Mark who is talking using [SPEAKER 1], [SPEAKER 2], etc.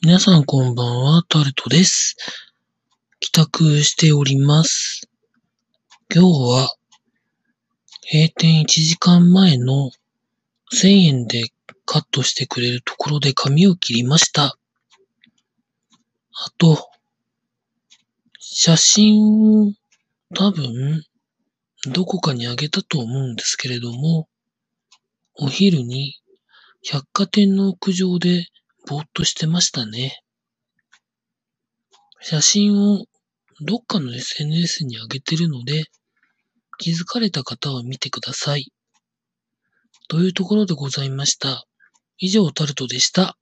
[SPEAKER 1] 皆さんこんばんは、タルトです。帰宅しております。今日は閉店1時間前の1000円でカットしてくれるところで髪を切りました。あと、写真を多分どこかにあげたと思うんですけれども、お昼に百貨店の屋上でぼーっとしてましたね。写真をどっかの SNS に上げてるので、気づかれた方は見てください。というところでございました。以上タルトでした。